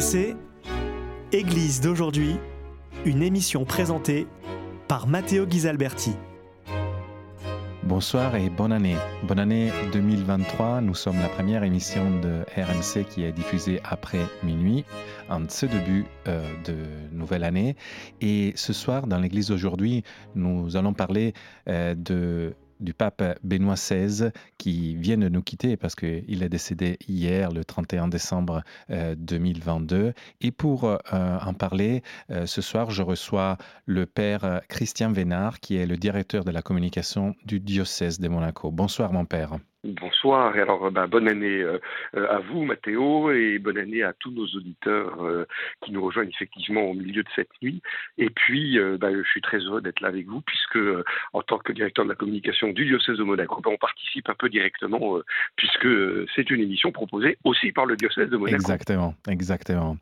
RMC, Église d'aujourd'hui, une émission présentée par Matteo Ghisalberti. Bonsoir et bonne année. Bonne année 2023. Nous sommes la première émission de RMC qui est diffusée après minuit, en ce début euh, de nouvelle année. Et ce soir, dans l'église d'aujourd'hui, nous allons parler euh, de du pape Benoît XVI qui vient de nous quitter parce qu'il est décédé hier, le 31 décembre 2022. Euh, Et pour euh, en parler, euh, ce soir, je reçois le père Christian Vénard qui est le directeur de la communication du diocèse de Monaco. Bonsoir mon père. Bonsoir et alors bah, bonne année euh, à vous Mathéo et bonne année à tous nos auditeurs euh, qui nous rejoignent effectivement au milieu de cette nuit et puis euh, bah, je suis très heureux d'être là avec vous puisque en tant que directeur de la communication du diocèse de Monaco bah, on participe un peu directement puisque c'est une émission proposée aussi par le diocèse de Monaco. Exactement, exactement.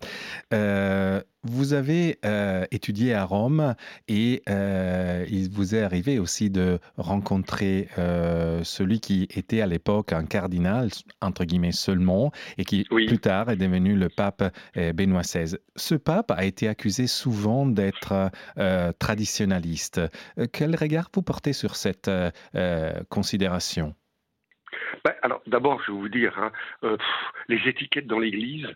Vous avez euh, étudié à Rome et euh, il vous est arrivé aussi de rencontrer euh, celui qui était à l'époque un cardinal, entre guillemets seulement, et qui plus tard est devenu le pape Benoît XVI. Ce pape a été accusé souvent d'être traditionnaliste. Quel regard vous portez sur cette considération? Ben, alors d'abord, je vais vous dire, hein, les étiquettes dans l'Église,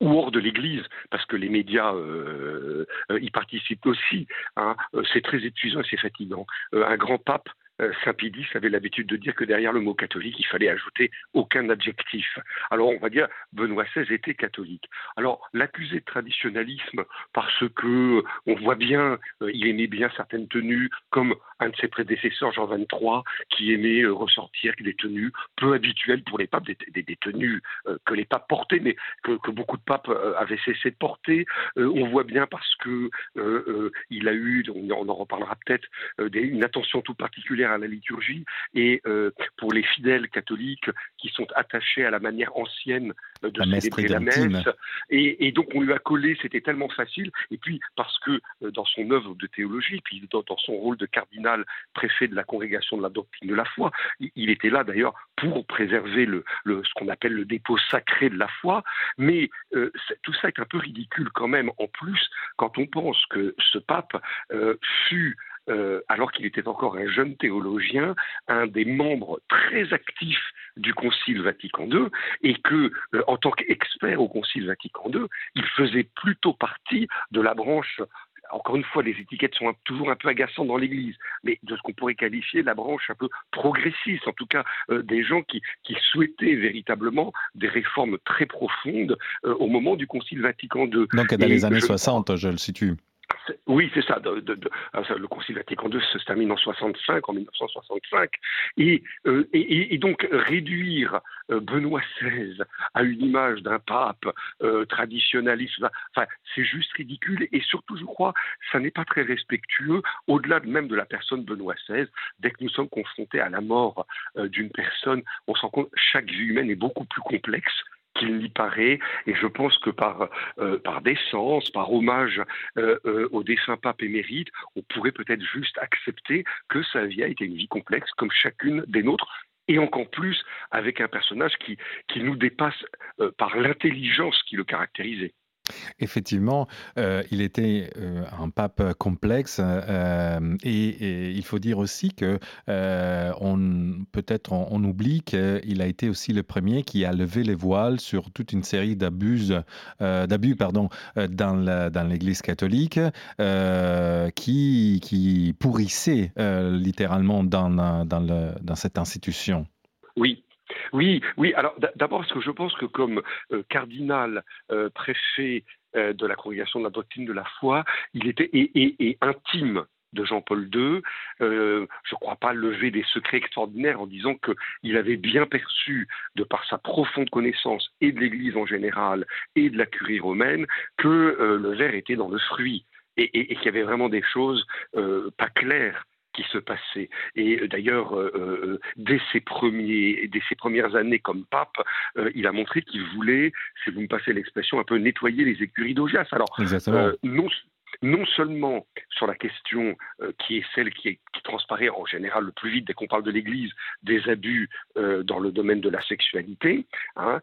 ou hors de l'Église, parce que les médias euh, euh, y participent aussi. Hein. Euh, c'est très épuisant et c'est fatigant. un grand pape euh, Saint-Pédis avait l'habitude de dire que derrière le mot catholique, il fallait ajouter aucun adjectif. Alors on va dire Benoît XVI était catholique. Alors l'accuser de traditionnalisme parce que on voit bien, euh, il aimait bien certaines tenues, comme un de ses prédécesseurs Jean XXIII, qui aimait euh, ressortir des tenues peu habituelles pour les papes, des, tenues que les papes portaient, mais que, beaucoup de papes avaient cessé de porter. on voit bien parce que il a eu, on, en reparlera peut-être, une attention tout particulière à la liturgie et euh, pour les fidèles catholiques qui sont attachés à la manière ancienne de célébrer la messe. Et, donc on lui a collé, c'était tellement facile. Et puis parce que euh, dans son œuvre de théologie, puis dans, son rôle de cardinal préfet de la congrégation de la doctrine de la foi, il, était là d'ailleurs pour préserver ce qu'on appelle le dépôt sacré de la foi. Mais euh, tout ça est un peu ridicule quand même. En plus, quand on pense que ce pape fut euh, alors qu'il était encore un jeune théologien, un des membres très actifs du Concile Vatican II, et que, euh, en tant qu'expert au Concile Vatican II, il faisait plutôt partie de la branche encore une fois, les étiquettes sont toujours un peu agaçantes dans l'Église, mais de ce qu'on pourrait qualifier la branche un peu progressiste, en tout cas euh, des gens qui, souhaitaient véritablement des réformes très profondes au moment du Concile Vatican II. Donc dans les années 60, je le situe. Oui, c'est ça. le Concile Vatican II se termine en 65, en 1965, euh, et, donc réduire euh, Benoît XVI à une image d'un pape euh, traditionnaliste, c'est juste ridicule, et surtout, je crois, ça n'est pas très respectueux, au-delà même de la personne Benoît XVI. Dès que nous sommes confrontés à la mort d'une personne, on se rend compte que chaque vie humaine est beaucoup plus complexe qu'il n'y paraît. Et je pense que par, euh, par décence, par hommage euh, euh, au défunt pape émérite, on pourrait peut-être juste accepter que sa vie a été une vie complexe comme chacune des nôtres. Et encore plus avec un personnage qui, qui nous dépasse par l'intelligence qui le caractérisait. Effectivement, euh, il était euh, un pape complexe euh, et, il faut dire aussi que on peut-être on, oublie qu'il a été aussi le premier qui a levé les voiles sur toute une série d'abus, d'abus pardon, dans l'Église catholique qui, pourrissait littéralement dans cette institution. Oui, oui, oui. Alors d'abord parce que je pense que comme euh, cardinal euh, préfet euh, de la congrégation de la doctrine de la foi, il était intime de Jean-Paul II. je ne crois pas lever des secrets extraordinaires en disant qu'il avait bien perçu, de par sa profonde connaissance et de l'Église en général et de la curie romaine, que le verre était dans le fruit et qu'il y avait vraiment des choses pas claires qui se passait. Et euh, d'ailleurs, euh, euh, dès, ses premiers, dès ses premières années comme pape, il a montré qu'il voulait, si vous me passez l'expression, un peu nettoyer les écuries d'Augias. Alors, non, non seulement sur la question euh, qui est celle qui, transparaît en général le plus vite dès qu'on parle de l'Église, des abus euh, dans le domaine de la sexualité. Hein,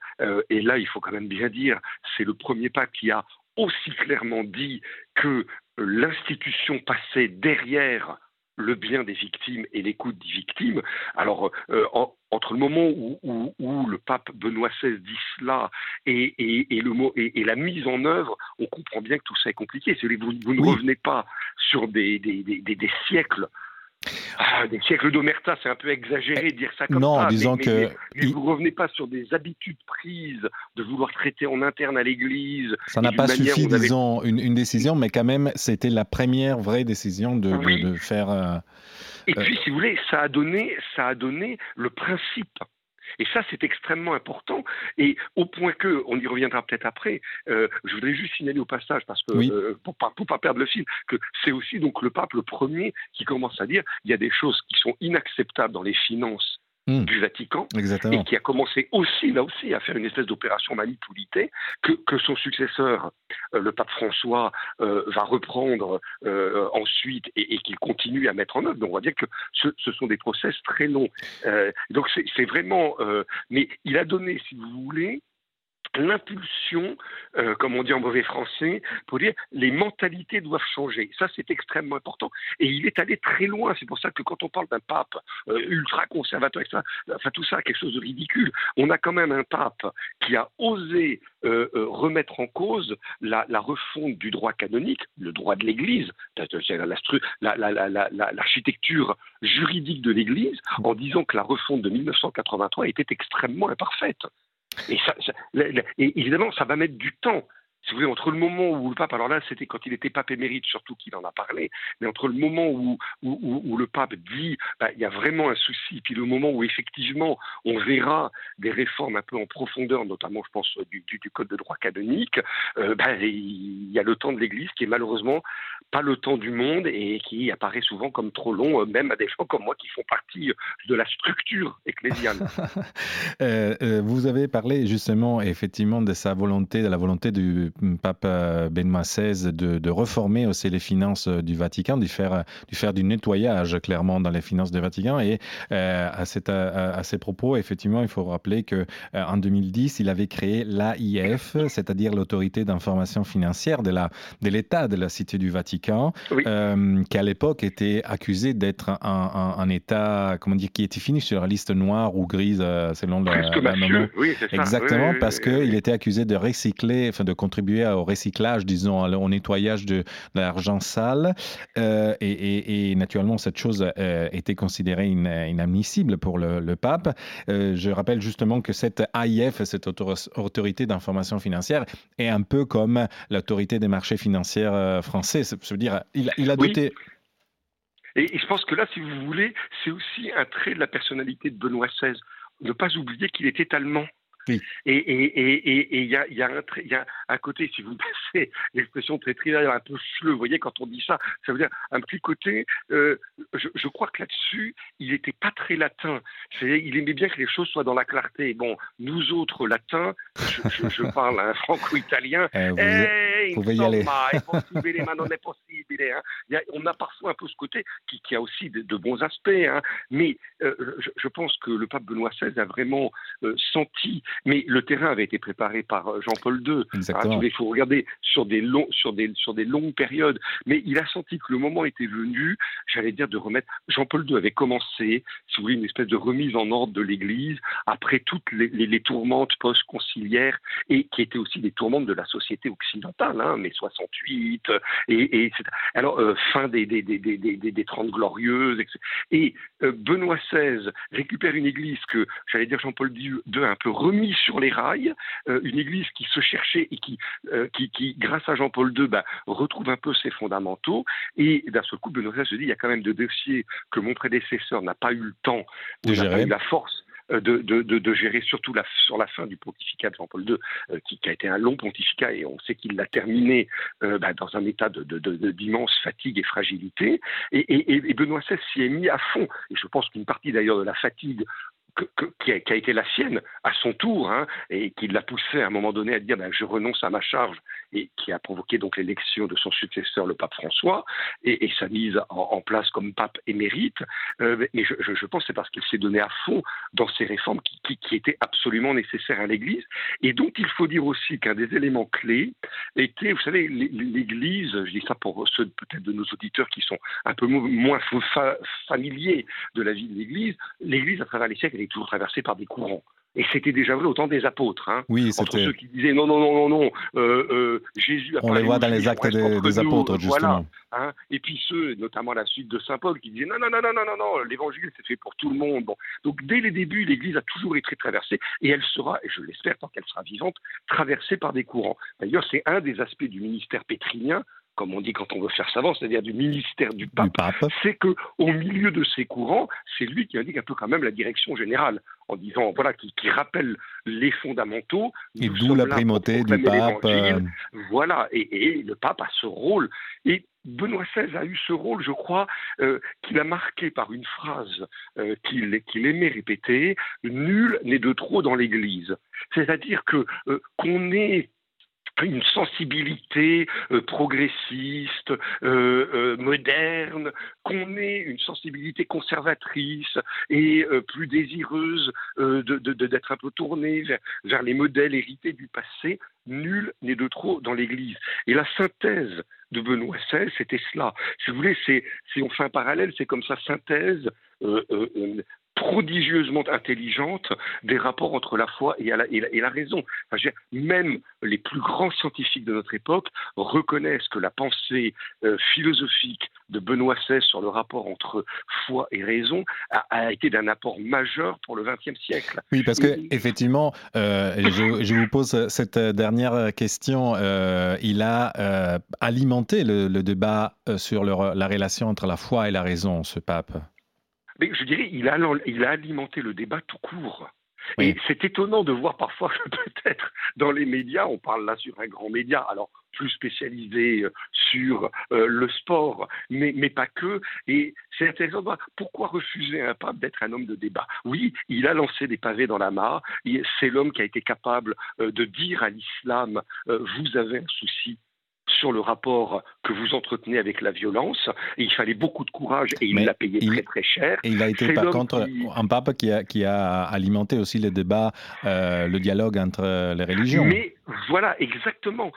et là, il faut quand même bien dire, c'est le premier pape qui a aussi clairement dit que l'institution passait derrière le bien des victimes et l'écoute des victimes. Alors, euh, entre le moment où, le pape Benoît XVI dit cela et, le mot, et, la mise en œuvre, on comprend bien que tout ça est compliqué. Vous, vous ne revenez pas sur des, des siècles ah, des siècles d'omerta, c'est un peu exagéré de dire ça comme non, ça. disons que mais, vous revenez pas sur des habitudes prises de vouloir traiter en interne à l'Église. Ça n'a pas suffi, disons, une, décision, mais quand même, c'était la première vraie décision de, de, faire. Euh, et puis, si vous voulez, ça a donné, ça a donné le principe et ça, c'est extrêmement important. Et au point que, on y reviendra peut-être après, euh, je voudrais juste signaler au passage, parce que euh, pour pas, pas perdre le fil, que c'est aussi donc le pape le premier qui commence à dire il y a des choses qui sont inacceptables dans les finances Hmm. du Vatican, et qui a commencé aussi, là aussi, à faire une espèce d'opération manipulité que, que, son successeur, euh, le pape François, euh, va reprendre euh, ensuite et, qu'il continue à mettre en œuvre. Donc on va dire que ce, ce sont des process très longs. donc c'est vraiment... mais il a donné, si vous voulez, l'impulsion, euh, comme on dit en mauvais français, pour dire les mentalités doivent changer. Ça, c'est extrêmement important. Et il est allé très loin. C'est pour ça que quand on parle d'un pape euh, ultra conservateur, enfin tout ça, quelque chose de ridicule. On a quand même un pape qui a osé euh, remettre en cause la, refonte du droit canonique, le droit de l'Église, l'architecture juridique de l'Église, en disant que la refonte de 1983 était extrêmement imparfaite. Et, ça, et évidemment, ça va mettre du temps si vous voulez, entre le moment où le pape, alors là, c'était quand il était pape émérite, surtout qu'il en a parlé, mais entre le moment où, où, le pape dit bah, il y a vraiment un souci, puis le moment où effectivement on verra des réformes un peu en profondeur, notamment, je pense, du, code de droit canonique, euh, bah, il y a le temps de l'Église qui est malheureusement pas le temps du monde et qui apparaît souvent comme trop long, euh, même à des gens comme moi qui font partie de la structure ecclésiale. Euh, vous avez parlé justement effectivement de sa volonté, de la volonté du pape euh, Benoît XVI de, de, reformer aussi les finances euh, du Vatican, de faire, de faire du nettoyage clairement dans les finances du Vatican. Et euh, à, cette, à, ces propos, effectivement, il faut rappeler que en 2010, il avait créé l'AIF, c'est-à-dire l'autorité d'information financière de l'État de la Cité du Vatican, qui à l'époque était accusé d'être un, un, État, comment dire, qui était fini sur la liste noire ou grise selon la, la Oui, Exactement, parce qu'il était accusé de recycler, enfin de contribuer au recyclage, disons, au nettoyage de, l'argent sale. Euh, et, naturellement, cette chose euh, était considérée inadmissible pour le, pape. Euh, je rappelle justement que cette AIF, cette autorité d'information financière, est un peu comme l'autorité des marchés financiers français. Ça veut dire, il, a doté. Et, je pense que là, si vous voulez, c'est aussi un trait de la personnalité de Benoît XVI. Ne pas oublier qu'il était allemand. Et il y, a, y, a y, a, un côté, si vous passez l'expression très triviale, un peu fleu, vous voyez, quand on dit ça, ça veut dire un petit côté, euh, je, je, crois que là-dessus, il n'était pas très latin. Il aimait bien que les choses soient dans la clarté. Bon, nous autres latins, je, je, parle un franco-italien, eh, aller. Hein. y a, on a parfois un peu ce côté qui, qui a aussi de, de bons aspects, hein. mais euh, je, pense que le pape Benoît XVI a vraiment euh, senti mais le terrain avait été préparé par euh, Jean-Paul II. Exactement. il faut regarder sur des, longs, sur, des, sur des longues périodes. Mais il a senti que le moment était venu, j'allais dire, de remettre. Jean-Paul II avait commencé, si vous voulez, une espèce de remise en ordre de l'Église après toutes les, les, tourmentes post-conciliaires et qui étaient aussi des tourmentes de la société occidentale, hein, mai 68, et, et alors euh, fin des, des, des, des, des, Trente Glorieuses. Etc. Et euh, Benoît XVI récupère une Église que, j'allais dire, Jean-Paul II a un peu remis sur les rails, euh, une Église qui se cherchait et qui, qui, qui, grâce à Jean-Paul II, bah, retrouve un peu ses fondamentaux. Et d'un seul coup, Benoît XVI se dit, il y a quand même des dossiers que mon prédécesseur n'a pas eu le temps, gérer. Pas eu la force euh, de, de, de, gérer surtout la, sur la fin du pontificat de Jean-Paul II, qui, qui, a été un long pontificat et on sait qu'il l'a terminé bah, dans un état d'immense fatigue et fragilité. Et, et, et Benoît XVI s'y est mis à fond. Et je pense qu'une partie d'ailleurs de la fatigue qui, a, été la sienne à son tour, hein, et qui l'a poussé à un moment donné à dire ben, je renonce à ma charge, et qui a provoqué donc l'élection de son successeur, le pape François, et, sa mise en, place comme pape émérite. Euh, mais je, pense que c'est parce qu'il s'est donné à fond dans ces réformes qui, étaient absolument nécessaires à l'Église, et donc il faut dire aussi qu'un des éléments clés était, vous savez, l'Église, je dis ça pour ceux peut-être de nos auditeurs qui sont un peu moins familiers de la vie de l'Église, l'Église à travers les siècles, est toujours traversée par des courants. Et c'était déjà vrai au temps des apôtres. Hein, oui, entre ceux qui disaient non, non, non, non, non, euh, euh, Jésus On les voit dans les actes des, apôtres, justement. Voilà, hein, et puis ceux, notamment la suite de Saint Paul, qui disaient non, non, non, non, non, non, non l'évangile c'est fait pour tout le monde. Bon. Donc dès les débuts, l'Église a toujours été traversée, et elle sera, et je l'espère tant qu'elle sera vivante, traversée par des courants. D'ailleurs, c'est un des aspects du ministère pétrinien comme on dit quand on veut faire savant, c'est-à-dire du ministère du pape, c'est que au milieu de ces courants, c'est lui qui indique un peu quand même la direction générale, en disant voilà qui, rappelle les fondamentaux. Et d'où la primauté du pape. Euh. Voilà, et, le pape a ce rôle. Et Benoît XVI a eu ce rôle, je crois, euh, qu'il a marqué par une phrase euh, qu'il aimait répéter nul n'est de trop dans l'Église. C'est-à-dire que qu'on ait une sensibilité euh, progressiste, euh, euh, moderne, qu'on ait une sensibilité conservatrice et plus désireuse d'être un peu tournée vers, les modèles hérités du passé, nul n'est de trop dans l'Église. Et la synthèse de Benoît XVI, c'était cela. Si vous voulez, si on fait un parallèle, c'est comme sa synthèse prodigieusement intelligente des rapports entre la foi et, la, et la, raison. même les plus grands scientifiques de notre époque reconnaissent que la pensée euh, philosophique de Benoît XVI sur le rapport entre foi et raison a, été d'un apport majeur pour le XXe siècle. Oui, parce que effectivement, euh, je, vous pose cette dernière question. Euh, il a alimenté le, débat sur la relation entre la foi et la raison, ce pape. Mais je dirais, il a, il a alimenté le débat tout court. Et c'est étonnant de voir parfois que peut-être dans les médias, on parle là sur un grand média, alors plus spécialisé euh, sur euh, le sport, mais, mais pas que. Et c'est intéressant de voir pourquoi refuser un pape d'être un homme de débat. Oui, il a lancé des pavés dans la mare, c'est l'homme qui a été capable euh, de dire à l'islam, vous avez un souci, sur le rapport que vous entretenez avec la violence. Et il fallait beaucoup de courage et il l'a payé très très cher. Et il a été par contre un pape qui a, qui a, alimenté aussi le débat, euh, le dialogue entre les religions. Mais voilà, exactement.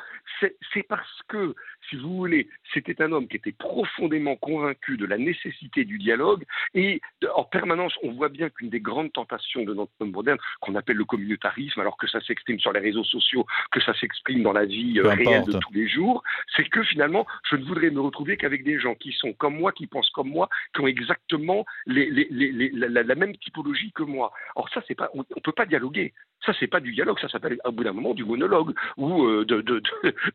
C'est parce que si vous voulez, c'était un homme qui était profondément convaincu de la nécessité du dialogue et en permanence, on voit bien qu'une des grandes tentations de notre monde moderne, qu'on appelle le communautarisme, alors que ça s'exprime sur les réseaux sociaux, que ça s'exprime dans la vie euh, réelle de tous les jours, c'est que finalement, je ne voudrais me retrouver qu'avec des gens qui sont comme moi, qui pensent comme moi, qui ont exactement la, même typologie que moi. Or ça, pas, on ne peut pas dialoguer. Ça, c'est pas du dialogue, ça s'appelle au bout d'un moment du monologue ou euh, de, de,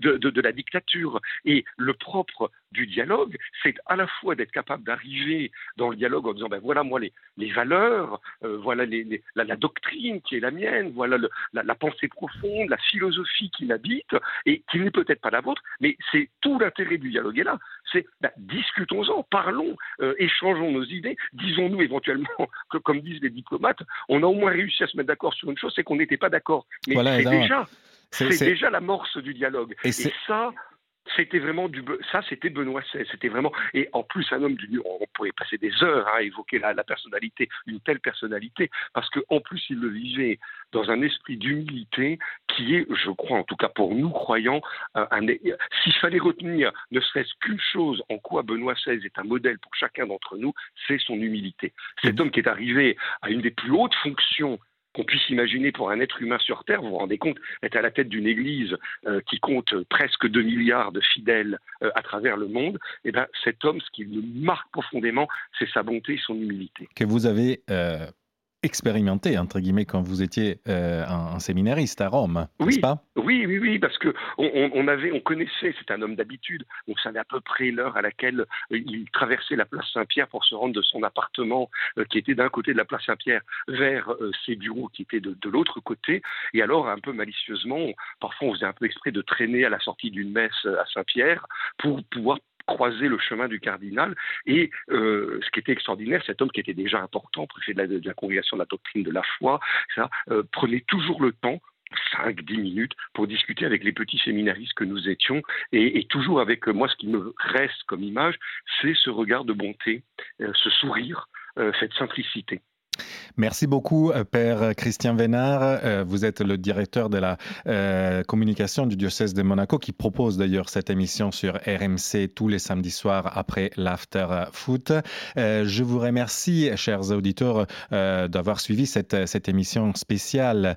de, de, la dictature. Et le propre du dialogue, c'est à la fois d'être capable d'arriver dans le dialogue en disant ben voilà moi les, les valeurs, euh, voilà les, la, doctrine qui est la mienne, voilà le, la, pensée profonde, la philosophie qui m'habite et qui n'est peut-être pas la vôtre, mais c'est tout l'intérêt du dialogue est là. C'est ben, discutons-en, parlons, euh, échangeons nos idées, disons-nous éventuellement que comme disent les diplomates, on a au moins réussi à se mettre d'accord sur une chose, c'est qu'on n'était pas d'accord. Mais c'est déjà c'est déjà l'amorce du dialogue. Et, ça, c'était vraiment du ça c'était Benoît XVI c'était vraiment et en plus un homme du on pourrait passer des heures à évoquer la, personnalité une telle personnalité parce qu'en plus il le vivait dans un esprit d'humilité qui est je crois en tout cas pour nous croyants s'il fallait retenir ne serait-ce qu'une chose en quoi Benoît XVI est un modèle pour chacun d'entre nous c'est son humilité. Cet homme qui est arrivé à une des plus hautes fonctions qu'on puisse imaginer pour un être humain sur Terre. Vous vous rendez compte, être à la tête d'une Église euh, qui compte presque 2 milliards de fidèles euh, à travers le monde, et eh ben, cet homme, ce qui le marque profondément, c'est sa bonté et son humilité. Que vous avez euh, expérimenté, entre guillemets, quand vous étiez euh, un, séminariste à Rome, oui, pas? Oui, oui, oui, parce que on, avait, on connaissait, c'est un homme d'habitude, on savait à peu près l'heure à laquelle euh, il traversait la place Saint-Pierre pour se rendre de son appartement, euh, qui était d'un côté de la place Saint-Pierre, vers ses bureaux qui étaient de, de l'autre côté. Et alors, un peu malicieusement, parfois on faisait un peu exprès de traîner à la sortie d'une messe à Saint-Pierre pour pouvoir croiser le chemin du cardinal. Et euh, ce qui était extraordinaire, cet homme qui était déjà important, préfet de la, congrégation de la doctrine de la foi, euh, prenait toujours le temps 5-10 minutes pour discuter avec les petits séminaristes que nous étions et, toujours avec moi ce qui me reste comme image, c'est ce regard de bonté, euh, ce sourire, euh, cette simplicité. Merci beaucoup, euh, Père Christian Vénard. Euh, vous êtes le directeur de la euh, communication du diocèse de Monaco qui propose d'ailleurs cette émission sur RMC tous les samedis soirs après l'after foot. Je vous remercie, chers auditeurs, d'avoir suivi cette, émission spéciale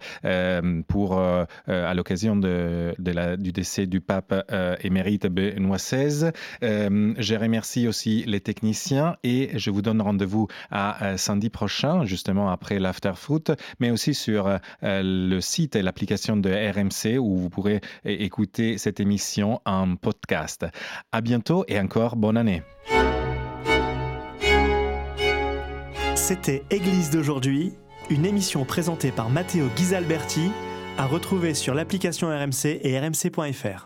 pour, à l'occasion du décès du pape émérite Benoît XVI. Je remercie aussi les techniciens et je vous donne rendez-vous à samedi prochain justement après l'afterfoot, mais aussi sur euh, le site et l'application de RMC où vous pourrez écouter cette émission en podcast. À bientôt et encore bonne année. C'était Église d'aujourd'hui, une émission présentée par Matteo Ghisalberti, à retrouver sur l'application RMC et rmc.fr.